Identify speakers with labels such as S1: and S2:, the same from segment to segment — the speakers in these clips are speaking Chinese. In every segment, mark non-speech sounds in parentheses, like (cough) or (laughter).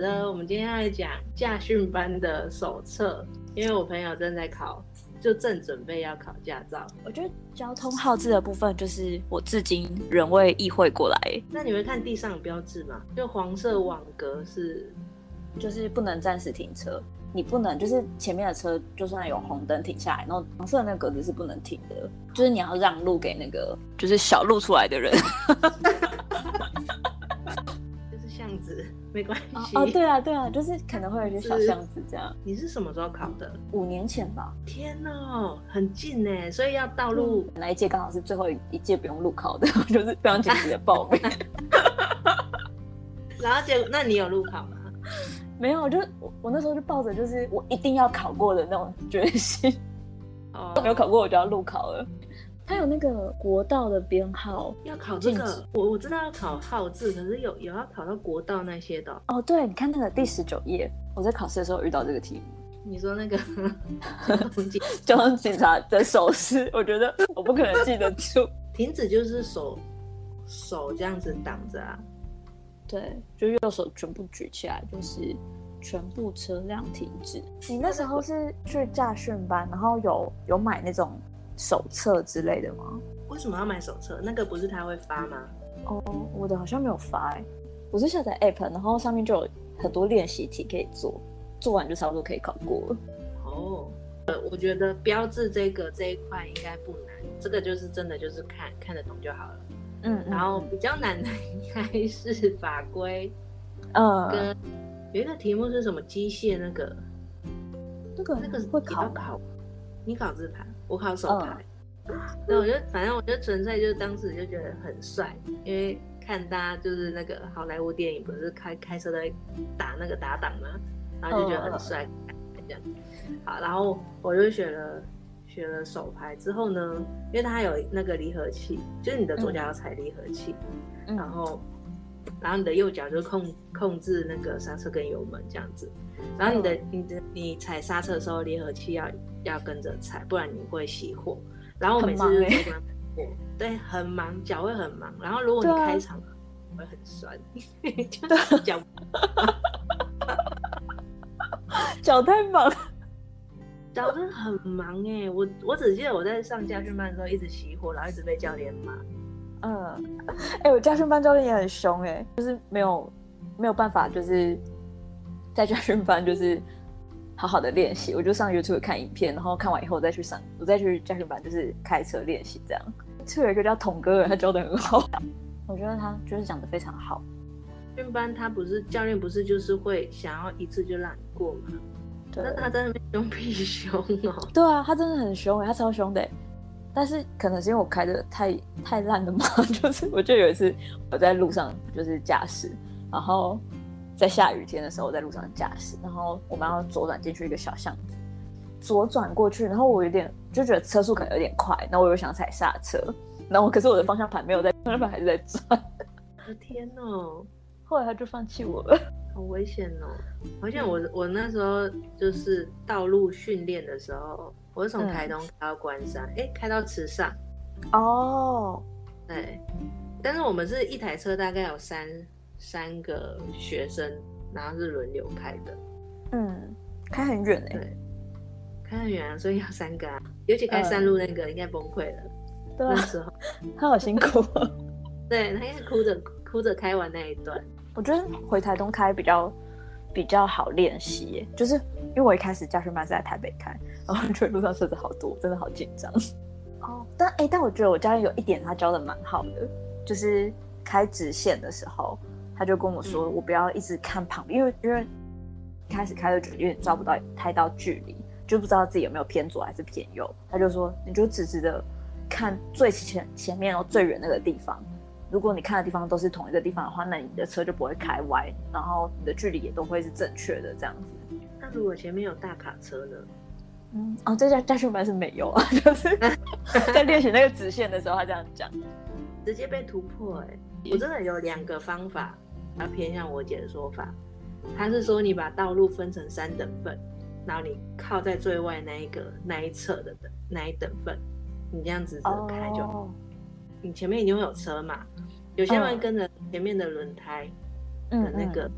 S1: 的，我们今天要来讲驾训班的手册，因为我朋友正在考，就正准备要考驾照。
S2: 我觉得交通号志的部分，就是我至今仍未意会过来，
S1: 那你会看地上有标志吗？就黄色网格是，
S2: 就是不能暂时停车，你不能就是前面的车就算有红灯停下来，然后黄色的那个格子是不能停的，就是你要让路给那个就是小路出来的人。(laughs)
S1: 就是巷子，没关
S2: 哦
S1: 系。
S2: 哦，对啊对啊，就是可能会有一些小
S1: 是
S2: 巷子这样。
S1: 你是什么时候考的？
S2: 五年前吧，
S1: 天哦，很近呢，所以要道路。
S2: 那一届刚好是最后一届不用路考的，我 (laughs) 就是非常紧急的报名。(laughs)
S1: 然后结果，那你有路考吗？
S2: 没有，我就我我那时候就抱着就是我一定要考过的那种决心，
S1: 哦
S2: 没有考过我就要路考了。它有那个国道的编号
S1: 要考这个，我我知道要考号字，可是有有要考到国道那些的哦。
S2: 哦，对，你看那个第十九页，我在考试的时候遇到这个题目，
S1: 你说那个 (laughs) 交通警
S2: 察的手势，我觉得我不可能记得住。(laughs)
S1: 停止就是手手这样子挡着啊。
S2: 对，就右手全部举起来，就是全部车辆停止。你那时候是去驾训班，然后有有买那种手册之类的吗？
S1: 为什么要买手册？那个不是他会发吗？
S2: 哦，我的好像没有发哎、我是下载 app，然后上面就有很多练习题可以做，做完就差不多可以考过了。
S1: 哦，呃，我觉得标志这个这一块应该不难，这个就是真的就是看看得懂就好了。
S2: 嗯，
S1: 然后比较难的应该是法规
S2: 嗯，
S1: 跟有一个题目是什么机械那个
S2: 那个
S1: 那个
S2: 会考
S1: 考，你考自排，我考手
S2: 嗯
S1: 排。那我就反正我就纯粹就是当时就觉得很帅，因为看大家就是那个好莱坞电影不是开开车在打那个打档嘛，然后就觉得很帅，这样。好，然后我就学了学了手排之后呢，因为它有那个离合器，就是你的左脚要踩离合器，
S2: 嗯
S1: 然后然后你的右脚就控控制那个刹车跟油门这样子，然后你的、你的你踩刹车的时候，离合器要要跟着踩，不然你会熄火。然后我每次就这样过，对，很忙，脚会很忙。然后如果你开场会很酸，就是脚
S2: 脚太忙。
S1: 脚真的很忙哎、我我只记得我在上家训班的时候一直熄火，然后一直被教练骂。
S2: 嗯，哎、我家训班教练也很凶哎、就是没有没有办法，就是在家训班就是好好的练习，我就上 YouTube 看影片，然后看完以后再去上，我再去家训班就是开车练习这样。就有一个叫童哥的，他教的很好，(laughs) 我觉得他就是讲的非常好。
S1: 训班他不是教练，不是就是会想要一次就让你过吗？
S2: 对
S1: 那他在那边凶屁凶哦。
S2: 对啊，他真的很凶哎、他超凶的、欸。但是可能是因为我开的太太烂了嘛，(laughs) 就是我就有一次我在路上就是驾驶，然后在下雨天的时候我在路上驾驶，然后我们要左转进去一个小巷子，左转过去，然后我有点就觉得车速可能有点快，然后我又想踩刹车，然后可是我的方向盘没有在，方向盘还是在转，
S1: 天哦，(laughs)
S2: 后来他就放弃我了。
S1: 好危险哦！好像我我那时候就是道路训练的时候，我是从
S2: 嗯
S1: 台东开到关山，哎、开到池上，
S2: 哦，
S1: 对。但是我们是一台车，大概有三三个学生，然后是轮流开的，
S2: 嗯，开很远哎、
S1: 对，开很远啊，所以要三个啊。尤其开山路那个，应该崩溃了。
S2: 对啊，
S1: 那时候，(laughs)
S2: 他好辛苦、哦。
S1: 对他应该哭着哭着开完那一段。
S2: 我觉得回台东开比较比较好练习，就是因为我一开始驾训班是在台北开，然后觉得路上车子好多，真的好紧张。哦，但哎、但我觉得我教练有一点他教的蛮好的，就是开直线的时候，他就跟我说，
S1: 嗯
S2: 我不要一直看旁边，因为因为一开始开的觉得有点抓不到太到距离，就不知道自己有没有偏左还是偏右。他就说，你就直直的看最前前面哦最远那个地方，如果你看的地方都是同一个地方的话，那你的车就不会开歪，然后你的距离也都会是正确的这样子。
S1: 那如果前面有大卡车呢？
S2: 嗯，哦，这家驾训班是没有啊，就是在练习那个直线的时候，他这样讲。
S1: 直接被突破哎、我真的有两个方法，要偏向我姐的说法。她是说你把道路分成三等份，然后你靠在最外那一个那一侧的等那一等份，你这样子直开就好。
S2: 哦，
S1: 你前面已经会有车嘛，有些人跟着前面的轮胎
S2: 嗯
S1: 的那个，
S2: 嗯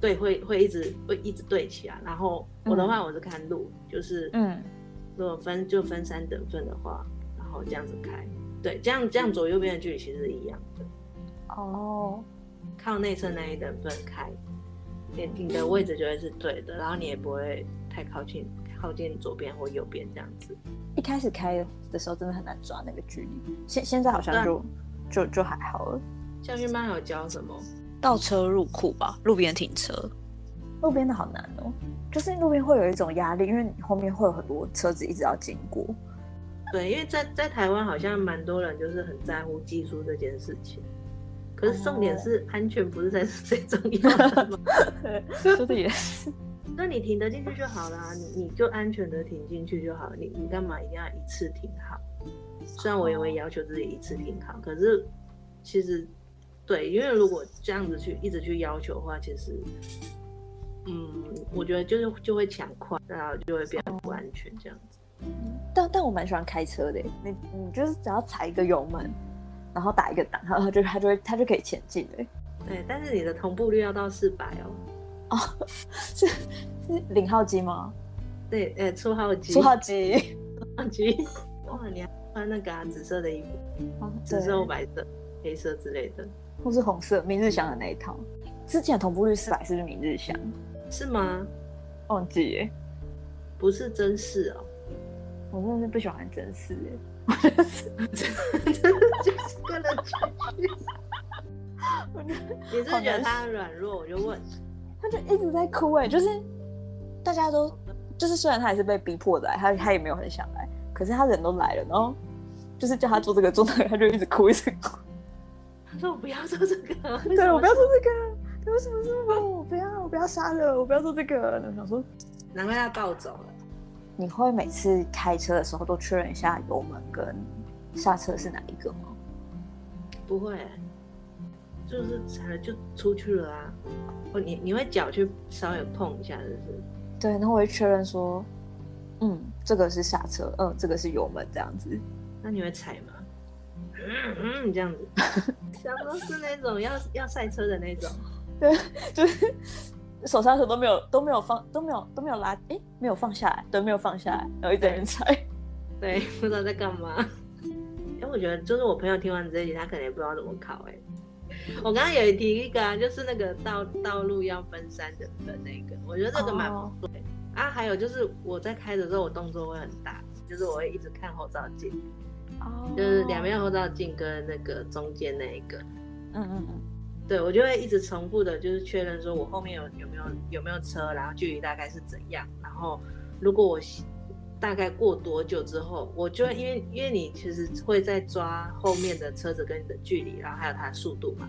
S1: 对，会会一直会一直对起来。然后我的话，我是看路，就是
S2: 嗯，
S1: 如果分就分三等份的话，然后这样子开，对，这样这样左右边的距离其实是一样的。
S2: 哦，
S1: 靠内侧那一等份开，你你的位置就会是对的，然后你也不会太靠近靠近左边或右边这样子。
S2: 一开始开的时候真的很难抓那个距离，现现在好像就就就还好了。
S1: 教训班有教什么？
S2: 倒车入库吧，路边停车。路边的好难哦，就是路边会有一种压力，因为你后面会有很多车子一直要经过。
S1: 对，因为在在台湾好像蛮多人就是很在乎技术这件事情，可是重点是安全不是才是最重要的吗？(laughs)
S2: 说的也是。
S1: 那你停得进去就好了，你你就安全的停进去就好，你你干嘛一定要一次停好？虽然我也会要求自己一次停好，可是其实。对，因为如果这样子去一直去要求的话，其实，嗯，我觉得就是就会抢快，然后就会变得不安全这样子。
S2: 但但我蛮喜欢开车的，你你就是只要踩一个油门，然后打一个档，然后就它就会它就可以前进的。
S1: 对，但是你的同步率要到四百哦。
S2: 哦，是是零号机吗？
S1: 对，呃，初号机。
S2: 初号机。
S1: 初 (laughs) 号机。哇，你还穿那个紫色的衣服？紫色或白色、黑色之类的。
S2: 或是红色明日香的那一套，之前同步率四百是不是明日香？
S1: 是吗？
S2: 忘记耶，
S1: 不是真事哦。
S2: 我真的是不喜欢真事耶，(laughs)
S1: 我真的是真的就是个人情绪。你是觉得他软弱？我就问，
S2: 他就一直在哭哎，就是大家都就是虽然他也是被逼迫的来，他他也没有很想来，可是他人都来了，然后就是叫他做这个做那个，他就一直哭一直哭。
S1: 他说我不要做这个，
S2: 对我不要做这个，(laughs) 为什么这么我不要，我不要杀了，我不要做这个。然后想说，
S1: 难怪他暴走了。
S2: 你会每次开车的时候都确认一下油门跟刹车是哪一个吗？
S1: 不会，就是踩了就出去了啊。哦，你你会脚去稍微碰一下，是不是？
S2: 对，然后我会确认说，嗯，这个是刹车，嗯，这个是油门，这样子。
S1: 那你会踩吗？嗯嗯，这样子，想说是那种要要赛车的那种，
S2: 对，就是手刹车都没有都没有放都没有都没有拉，哎，没有放下来，对，没有放下来，然后一直在踩，(laughs)
S1: 对，不知道在干嘛。(laughs) 哎，我觉得就是我朋友听完这一集，他可能也不知道怎么考。哎，(laughs) 我刚刚有提一个啊，就是那个道道路要分三等分那个，我觉得这个蛮不对啊。还有就是我在开的时候，我动作会很大，就是我会一直看后照镜。哦就是两边后照镜跟那个中间那一个，
S2: 嗯嗯嗯，
S1: 对我就会一直重复的，就是确认说我后面有有没有有没有车，然后距离大概是怎样，然后如果我大概过多久之后，我就因为因为你其实会在抓后面的车子跟你的距离，然后还有它的速度嘛，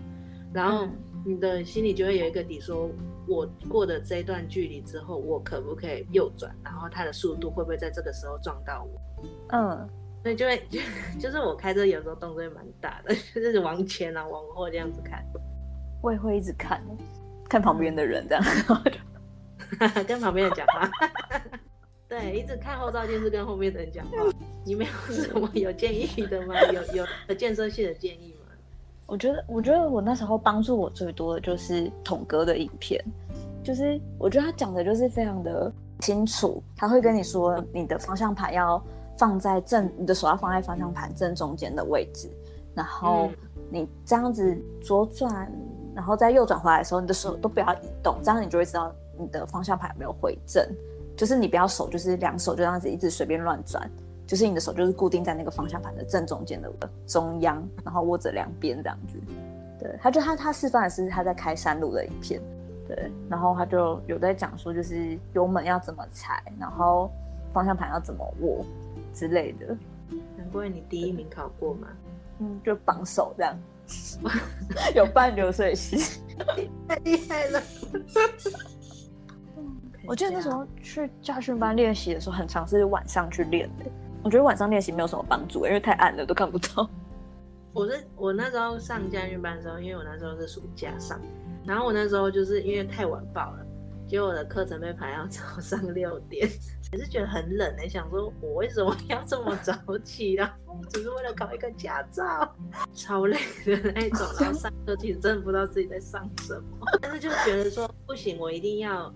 S1: 然后你的心里就会有一个底，说我过的这一段距离之后，我可不可以右转，然后它的速度会不会在这个时候撞到我？
S2: 嗯。
S1: 所以就会就 (laughs) 就是我开车有时候动作也蛮大的，就是往前啊往后这样子看，
S2: 我也会一直看，看旁边的人这样，(laughs)
S1: 跟旁边人讲话，对，一直看后照镜是跟后面的人讲话。你没有什么 (laughs) 有建议的吗？有有有建设性的建议吗？
S2: 我觉得我觉得我那时候帮助我最多的就是统哥的影片，就是我觉得他讲的就是非常的清楚，他会跟你说你的方向盘要。放在正，你的手要放在方向盘正中间的位置，然后你这样子左转，然后再右转回来的时候，你的手都不要移动，这样你就会知道你的方向盘有没有回正。就是你不要手，就是两手就这样子一直随便乱转，就是你的手就是固定在那个方向盘的正中间的中央，然后握着两边这样子。对，他就他他示范的是他在开山路的影片，对，然后他就有在讲说就是油门要怎么踩，然后方向盘要怎么握。之类的，
S1: 难怪你第一名考过嘛？
S2: 嗯，就榜首这样，(laughs) 有半流水席，(laughs)
S1: 太厉害了。
S2: 我记得那时候去驾训班练习的时候，很常是晚上去练的。我觉得晚上练习没有什么帮助，因为太暗了，都看不到。
S1: 我是我那时候上驾训班的时候，因为我那时候是暑假上，然后我那时候就是因为太晚报了，结果我的课程被排到早上六点，(laughs) 也是觉得很冷哎、想说我为什么要这么早起，然后只是为了考一个驾照，超累的那种。然后上课其实真的不知道自己在上什么，但是就觉得说不行，我一定要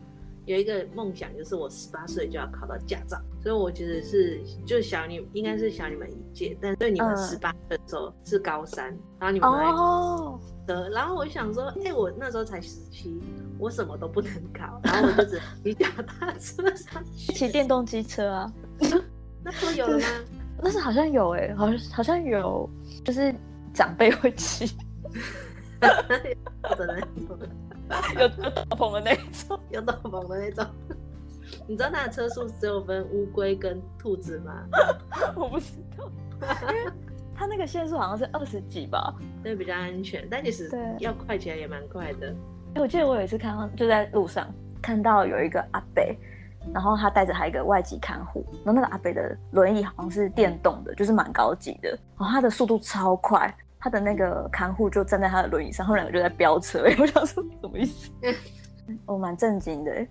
S1: 有一个梦想，就是我十八岁就要考到驾照。所以我其实是就小你应该是小你们一届，但对你们
S2: 嗯
S1: 十八岁的时候是高三，然后你们还
S2: 哦，
S1: 的，然后我想说，哎、我那时候才十七，我什么都不能考，然后我就只能骑脚踏车上去。
S2: 骑电动机车啊，(laughs)
S1: 那时候有了吗？
S2: 那是好像有哎、好像好像有，就是长辈会骑，(laughs)
S1: 有的人 (laughs)
S2: 有有斗篷的那种。(laughs)
S1: 有斗篷的那种。(laughs) 你知道它的车速只有分乌龟跟兔子吗？
S2: 我不知道，因为他那个限速好像是二十几吧。
S1: 对比较安全，但其实要快起来也蛮快的。
S2: 哎我记得我有一次看到，就在路上看到有一个阿伯，然后他带着他一个外籍看护，然后那个阿伯的轮椅好像是电动的，就是蛮高级的，然后他的速度超快，他的那个看护就站在他的轮椅上，他们两个就在飙车，(laughs) 我想说什么意思？我 (laughs) 蛮震惊的，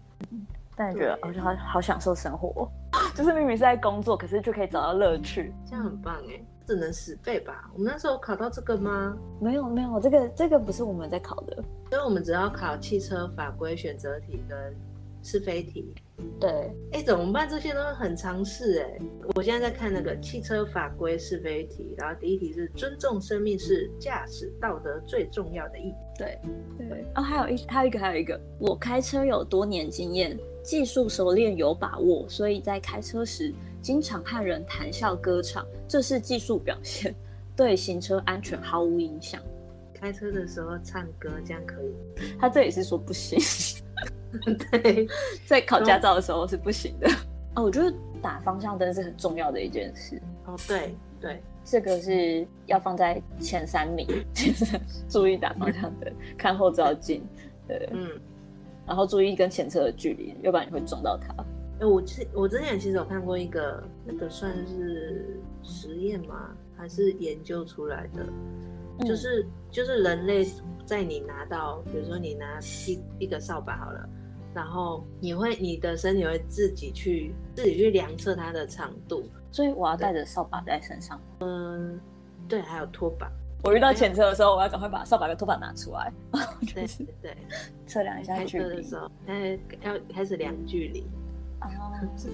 S2: 但觉得
S1: 对
S2: 好像好好享受生活，(laughs) 就是明明是在工作，可是就可以找到乐趣。
S1: 这样很棒哎，只能十倍吧？我们那时候考到这个吗？
S2: 没有没有，这个这个不是我们在考的，
S1: 所以我们只要考汽车法规选择题跟是非题。
S2: 对，
S1: 哎，怎么办？这些都是很常识哎。我现在在看那个汽车法规是非题，然后第一题是尊重生命是驾驶道德最重要的一点。
S2: 对对，哦，还有一还有一个还有一个，我开车有多年经验，技术熟练有把握，所以在开车时经常和人谈笑歌唱，这是技术表现，对行车安全毫无影响。
S1: 开车的时候唱歌，这样可以？
S2: 他这里是说不行，(laughs)
S1: 对，
S2: 在考驾照的时候是不行的。哦，我觉得打方向灯是很重要的一件事，
S1: 哦对对，
S2: 这个是要放在前三名，就 (laughs) 是注意打方向灯，看后照镜，对，
S1: 嗯。
S2: 然后注意跟前车的距离，要不然你会撞到它。
S1: 哎，我之我之前其实有看过一个，那个算是实验吗？还是研究出来的？
S2: 嗯
S1: 就是就是人类在你拿到，比如说你拿一一个扫把好了，然后你会你的身体会自己去自己去量测它的长度，
S2: 所以我要带着扫把在身上。
S1: 嗯对，还有拖把，
S2: 我遇到前车的时候，我要赶快把扫把跟拖把拿出来，
S1: 对
S2: 就是
S1: 对对，(laughs)
S2: 测量一下
S1: 开
S2: 距离
S1: 车的时候，哎，要开始量距离，
S2: 啊，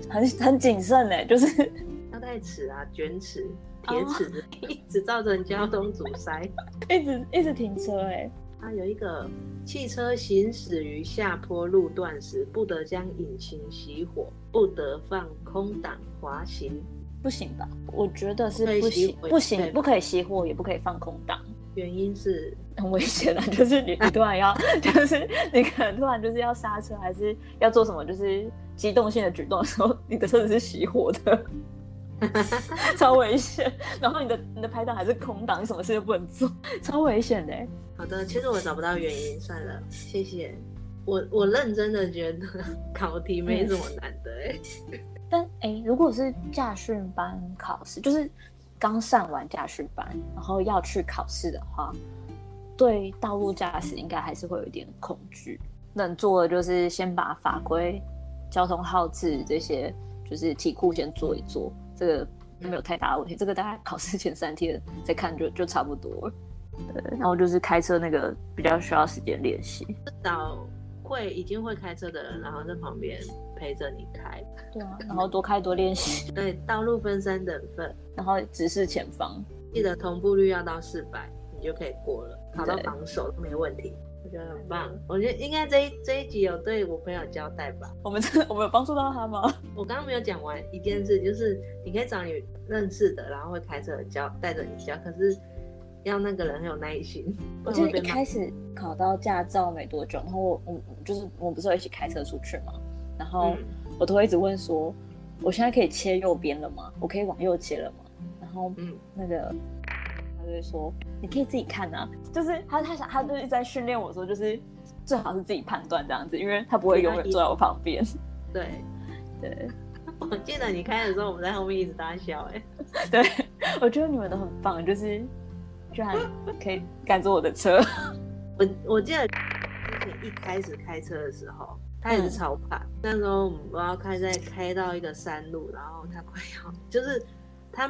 S2: 很很谨慎呢，就是 (laughs)
S1: 要带尺啊、卷尺、铁尺子，(laughs) 一直造成交通阻塞。
S2: 一直一直停车哎。
S1: 它有一个汽车行驶于下坡路段时，不得将引擎熄火，不得放空挡滑行。
S2: 不行吧？我觉得是
S1: 不
S2: 行不行，不可以熄火，也不可以放空档，
S1: 原因是 (laughs)
S2: 很危险啊！就是你你突然要，(laughs) 就是你可能突然就是要刹车，还是要做什么，就是机动性的举动的时候，你的车子是熄火的，(laughs) 超危险。然后你的你的排档还是空档，你什么事都不能做，超危险的欸。
S1: 好的。其实我找不到原因，算了，谢谢。我我认真的觉得 (laughs) 考题没什么难的哎、
S2: 但哎、诶如果是驾训班考试，就是刚上完驾训班，然后要去考试的话，对道路驾驶应该还是会有一点恐惧。能做的就是先把法规、交通号志这些，就是题库先做一做，这个没有太大的问题。这个大概考试前三天再看就就差不多了。对，然后就是开车那个比较需要时间练习。
S1: 找会已经会开车的人，然后在旁边陪着你开。
S2: 对啊，然后多开多练习，
S1: 对，道路分三等份，
S2: 然后直视前方。
S1: 记得同步率要到四百，你就可以过了，考到榜首都没问题。我觉得很棒，我觉得应该这一这一集有对我朋友交代吧。
S2: 我们真的 (laughs) 我们有帮助到他吗？
S1: 我刚刚没有讲完一件事，就是你可以找你认识的，然后会开车的教带着你教，可是要那个人很有耐心，不
S2: 我记得
S1: 然会被骂。
S2: 一开始考到驾照没多久，然后我我就是我们不是有一起开车出去嘛，然后
S1: 嗯
S2: 我都会一直问说，我现在可以切右边了吗？我可以往右切了吗？然后
S1: 嗯，
S2: 那个他就会说，你可以自己看啊，就是他他想他就是在训练我说，就是最好是自己判断这样子，因为他不会永远坐在我旁边。
S1: 对，(laughs)
S2: 对
S1: 我记得你开的时候，我们在后面一直大笑、哎，(laughs)
S2: 对，我觉得你们都很棒，就是居然可以赶着我的车。(laughs)
S1: 我我记得之前一开始开车的时候，他也是超怕。那时候我们不知道开在开到一个山路，然后他快要就是他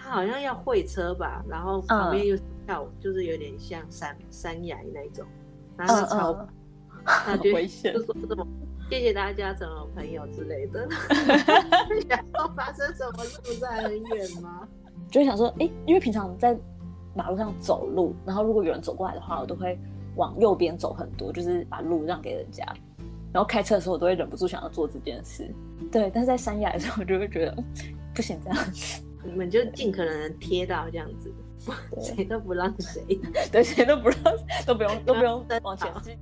S1: 他好像要会车吧，然后旁边又跳，就是有点像山山崖那种，然后超他就 (laughs)
S2: 危险，
S1: 就说什么谢谢大家成了朋友之类的。(laughs) 然后发生什么事不是还很远吗？
S2: 就会想说，哎，因为平常在马路上走路，然后如果有人走过来的话，我都会往右边走很多，就是把路让给人家。然后开车的时候，我都会忍不住想要做这件事。对，但是在山崖的时候，我就会觉得不行这样子。
S1: 你们就尽可能贴到这样子，谁都不让谁，(laughs)
S2: 对，谁都不让，都不用，都不用往前进。